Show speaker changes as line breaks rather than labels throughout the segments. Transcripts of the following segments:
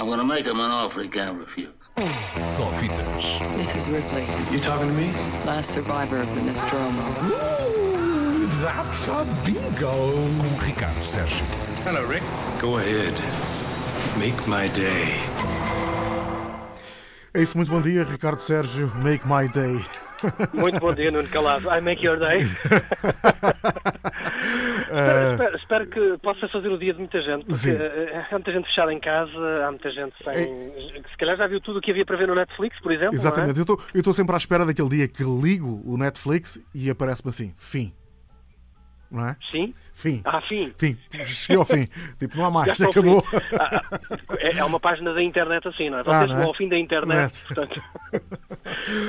I'm gonna make him an offer he can't refuse.
Só fitas.
This is Ripley,
You talking to me?
last survivor of the Nostromo.
Ooh, that's a bingo.
Com Ricardo Sérgio.
Hello, Rick.
Go ahead. Make my day.
É isso, muito bom dia, Ricardo Sérgio. Make my day.
Muito bom dia, Nuno Calado. I make your day.
Eh,
espero, espero que possa fazer o dia de muita gente, porque
Sim.
eh, há muita gente fechada em casa, há muita gente sem. que Se calhar já viu tudo o que havia para ver no Netflix, por exemplo. não é?
Exatamente. Eu estou- Eu estou sempre à espera daquele dia que ligo o Netflix e aparece-me assim, fim. Não é?
Sim.
Fim.
Ah, fim.
Fim. Cheguei ao fim. Tipo, não há mais, acabou.
Ah, ah, é, é uma página da internet assim, não é?
Ah,
Vocês
não
vão
é?
ao fim da internet,
Net.
portanto.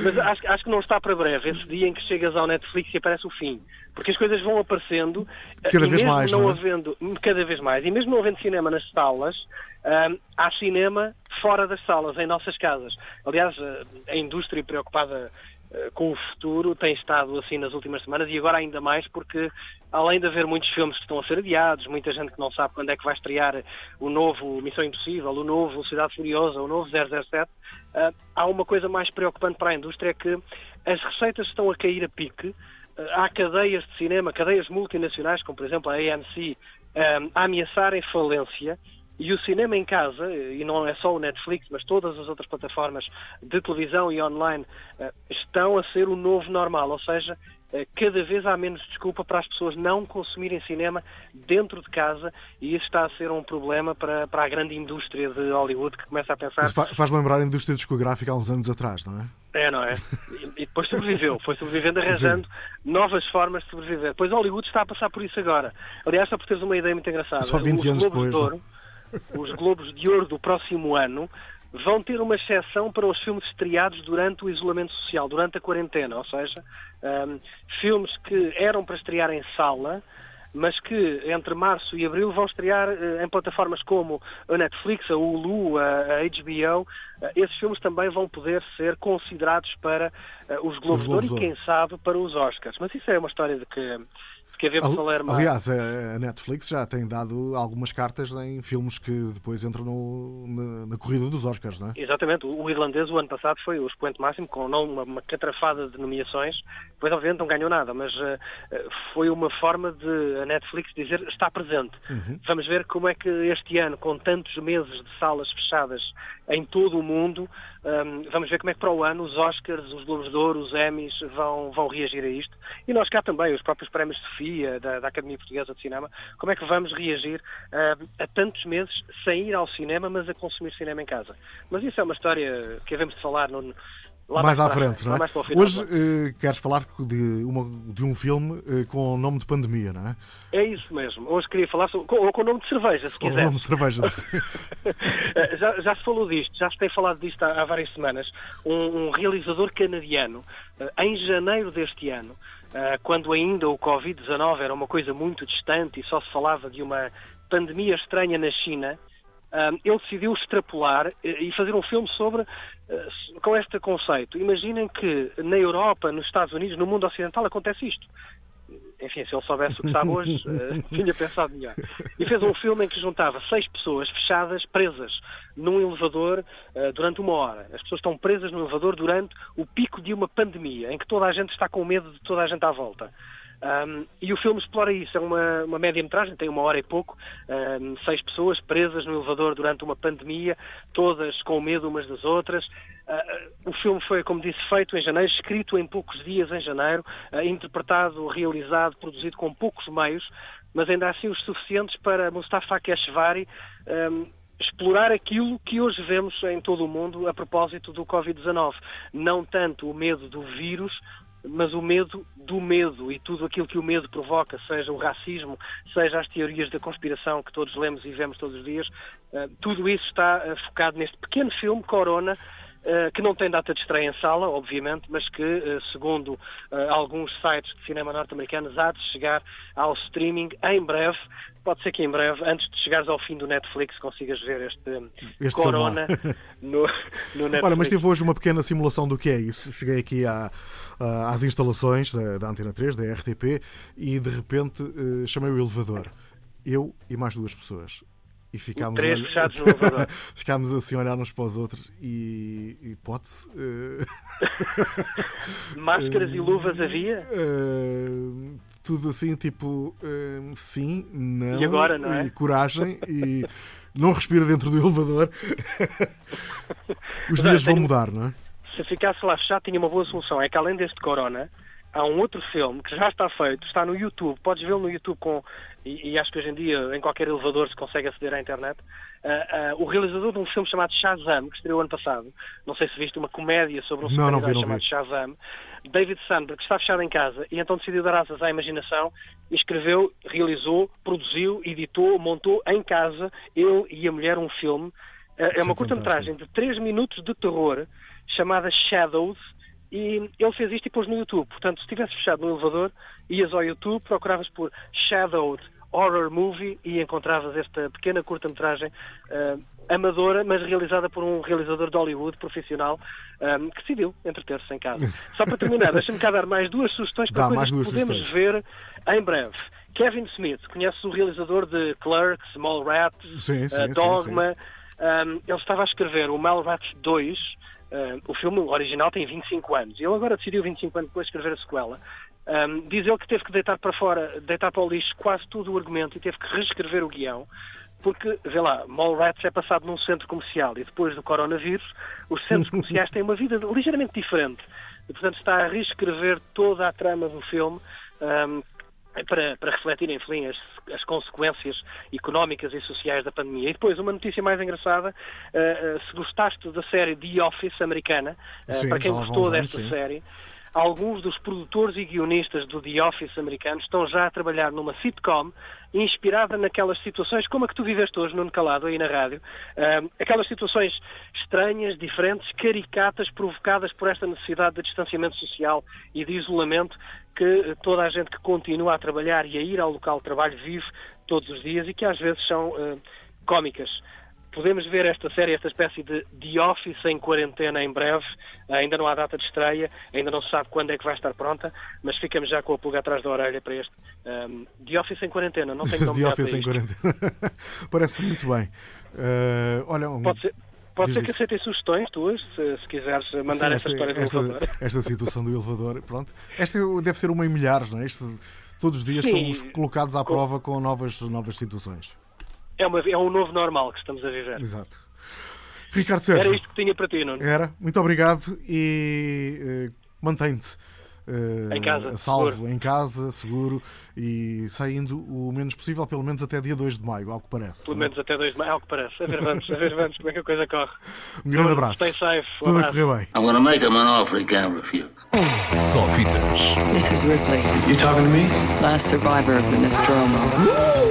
Mas acho, acho que não está para breve esse dia em que chegas ao Netflix e aparece o fim. Porque as coisas vão aparecendo. eh,
Cada vez mais,
não
não é?
havendo Cada vez mais. E mesmo não havendo cinema nas salas, ahm, há cinema fora das salas, em nossas casas. Aliás, eh, a indústria preocupada com o futuro tem estado assim nas últimas semanas e agora ainda mais porque além de haver muitos filmes que estão a ser adiados, muita gente que não sabe quando é que vai estrear o novo Missão Impossível, o novo Cidade Furiosa, o novo 007, ah, há uma coisa mais preocupante para a indústria é que as receitas estão a cair a pique. Ah, há cadeias de cinema, cadeias multinacionais, como por exemplo a AMC, a ameaçarem falência e o cinema em casa, e não é só o Netflix, mas todas as outras plataformas de televisão e online, eh, estão a ser o novo normal. Ou seja, eh, cada vez há menos desculpa para as pessoas não consumirem cinema dentro de casa e isso está a ser um problema para, para a grande indústria de Hollywood que começa a pensar.
Isso fa- Faz-me lembrar a indústria discográfica há uns anos atrás, não é?
É, não é? E, e depois sobreviveu, foi sobrevivendo arranjando novas formas de sobreviver. Pois Hollywood está a passar por isso agora. Aliás, só por teres uma ideia muito engraçada.
Só 20
os
anos
Globos
depois,
de Ouro, os Globos de Ouro do próximo ano vão ter uma exceção para os filmes estreados durante o isolamento social, durante a quarentena. Ou seja, hum, filmes que eram para estrear em sala, mas que entre março e abril vão estrear eh, em plataformas como a Netflix, a Hulu, a, HBO. Eh, esses filmes também vão poder ser considerados para eh, os Globos
Os
de Ouro e, quem sabe, para os Oscars. Mas isso é uma história de que,
Aliás, a Netflix já tem dado algumas cartas em filmes que depois entram no- na, na corrida dos Oscars, não é?
Exatamente, o irlandês o ano passado foi o expoente máximo, com não uma, uma catrafada de nomeações, depois obviamente não ganhou nada, mas eh, foi uma forma de a Netflix dizer está presente. Vamos ver como é que este ano, com tantos meses de salas fechadas em todo o mundo, hum, vamos ver como é que para o ano os Oscars, os Globos de Ouro, os Emmys vão, vão reagir a isto. E nós cá também, os próprios prémios de Da, da Academia Portuguesa de Cinema, como é que vamos reagir hum, a tantos meses sem ir ao cinema, mas a consumir cinema em casa. Mas isso é uma história que havemos de falar no, lá
mais à frente, não é? Hoje eh, queres falar de, uma- de um filme eh, com o nome de pandemia, não é?
É isso mesmo. Hoje queria falar sobre, com, ou com o nome de cerveja, se
Com o
quiser.
nome de cerveja.
Eh, já, já se falou disto, já se tem falado disto há, há várias semanas. Um, um realizador canadiano, eh, em janeiro deste ano, quando ainda o Covid-19 era uma coisa muito distante e só se falava de uma pandemia estranha na China, eh, ele decidiu extrapolar e fazer um filme sobre eh, com este conceito. Imaginem que na Europa, nos Estados Unidos, no mundo ocidental acontece isto enfim, se ele soubesse o que sabe hoje, eh, tinha pensado melhor. E fez um filme em que juntava seis pessoas fechadas, presas, num elevador eh, durante uma hora. As pessoas estão presas no elevador durante o pico de uma pandemia, em que toda a gente está com medo de toda a gente à volta. Um, e o filme explora isso, é uma, uma média-metragem, tem uma hora e pouco, um, seis pessoas presas no elevador durante uma pandemia, todas com medo umas das outras. Uh, o filme foi, como disse, feito em janeiro, escrito em poucos dias em janeiro, uh, interpretado, realizado, produzido com poucos meios, mas ainda assim os suficientes para Mustafa Keshvari um, explorar aquilo que hoje vemos em todo o mundo a propósito do Covid-19. Não tanto o medo do vírus, mas o medo do medo e tudo aquilo que o medo provoca, seja o racismo, seja as teorias da conspiração que todos lemos e vemos todos os dias, uh, tudo isso está uh, focado neste pequeno filme, Corona, que não tem data de estreia em sala, obviamente, mas que, uh, segundo uh, alguns sites de cinema norte-americanos, há de chegar ao streaming em breve. Pode ser que em breve, antes de chegares ao fim do Netflix, consigas ver este,
Este
Corona no, no Netflix.
Ora, mas tive hoje uma pequena simulação do que é isso. Cheguei aqui à, às instalações da, da Antena 3, da RTP, e de repente eh, chamei o elevador. Eu e mais duas pessoas. E ficámos,
Três
a olhar-
fechados no elevador.
ficámos assim a olhar uns para os outros e hipótese. eh,
Máscaras e luvas havia?
eh, tudo assim, tipo, eh, sim, não.
E agora, não é?
E coragem e não respira dentro do elevador. Os dias vão mudar, não é?
Se ficasse lá fechado, tinha uma boa solução. É que além deste Corona, há um outro filme que já está feito, está no YouTube. Podes vê-lo no YouTube com. E, e acho que hoje em dia em qualquer elevador se consegue aceder à internet. Ah, ah, o realizador de um filme chamado Shazam, que estreou ano passado. Não sei se viste uma comédia sobre um
Não, não vi,
super-herói
não
chamado
vi.
Shazam. David Sandberg que está fechado em casa e então decidiu dar asas à imaginação e escreveu, realizou, produziu, editou, montou em casa, ele e a mulher, um filme. Ah, é uma
é
curta-metragem de 3 minutos de terror chamada Shadows e ele fez isto e pôs no YouTube. Portanto, se estivesse fechado no elevador, ias ao YouTube, procuravas por Shadowed Horror Movie e encontravas esta pequena curta-metragem ah, amadora, mas realizada por um realizador de Hollywood profissional ah, que decidiu entreter-se em casa. Só para terminar, deixa-me cá dar mais duas sugestões para coisas que podemos
sugestões.
ver em breve. Kevin Smith, conhece o realizador de Clerks, Mallrats,
Sim, sim,
ah,
sim,
Dogma. Um, ele estava a escrever o Mallrats 2, um, o filme original tem 25 anos, e ele agora decidiu 25 anos depois escrever a sequela. Um, diz ele que teve que deitar para fora, deitar para o lixo quase todo o argumento e teve que reescrever o guião, porque, vê lá, Mallrats é passado num centro comercial e depois do coronavírus, os centros comerciais têm uma vida ligeiramente diferente. E, portanto, está a reescrever toda a trama do filme um, para, para refletir, enfim, as, as consequências económicas e sociais da pandemia. E depois, uma notícia mais engraçada, eh, eh, se gostaste da série The Office americana, eh,
Sim,
para quem gostou desta série, alguns dos produtores e guionistas do The Office americano estão já a trabalhar numa sitcom inspirada naquelas situações como a que tu viveste hoje, Nuno Calado, aí na rádio. Aquelas situações estranhas, diferentes, caricatas, provocadas por esta necessidade de distanciamento social e de isolamento que toda a gente que continua a trabalhar e a ir ao local de trabalho vive todos os dias e que às vezes são ah, cómicas. Podemos ver esta série, esta espécie de The Office em quarentena em breve. Ainda não há data de estreia, ainda não se sabe quando é que vai estar pronta, mas ficamos já com a pulga atrás da orelha para este. Um, The Office em quarentena, não tenho nome
The Office em. 40. Parece muito bem. Eh, olha, um-
Pode ser, pode ser que aceitem sugestões tuas, se, se quiseres mandar
sim,
esta, história do
esta,
elevador.
esta situação do elevador, pronto. Esta deve ser uma em milhares, não é? Isto- todos os dias
Sim.
somos colocados à
Com-
prova com novas, novas situações.
É, uma, é um novo normal que estamos a viver.
Exato. Ricardo
Era
Sérgio,
isto que tinha para ti, Nuno.
era. Muito obrigado e eh, mantém-te. eh,
Em casa,
a salvo,
seguro.
em casa, seguro e saindo o menos possível, pelo menos até dia 2 de maio, ao que parece.
Pelo menos até dois de maio, é o que parece. A ver, vamos, a ver, vamos, como é que a coisa corre.
Um grande abraço.
Stay safe. Um
Tudo a correr bem.
I'm gonna make him an offer he can't refuse.
Só fitas.
This is Ripley,
You talking to me?
last survivor of the Nostromo.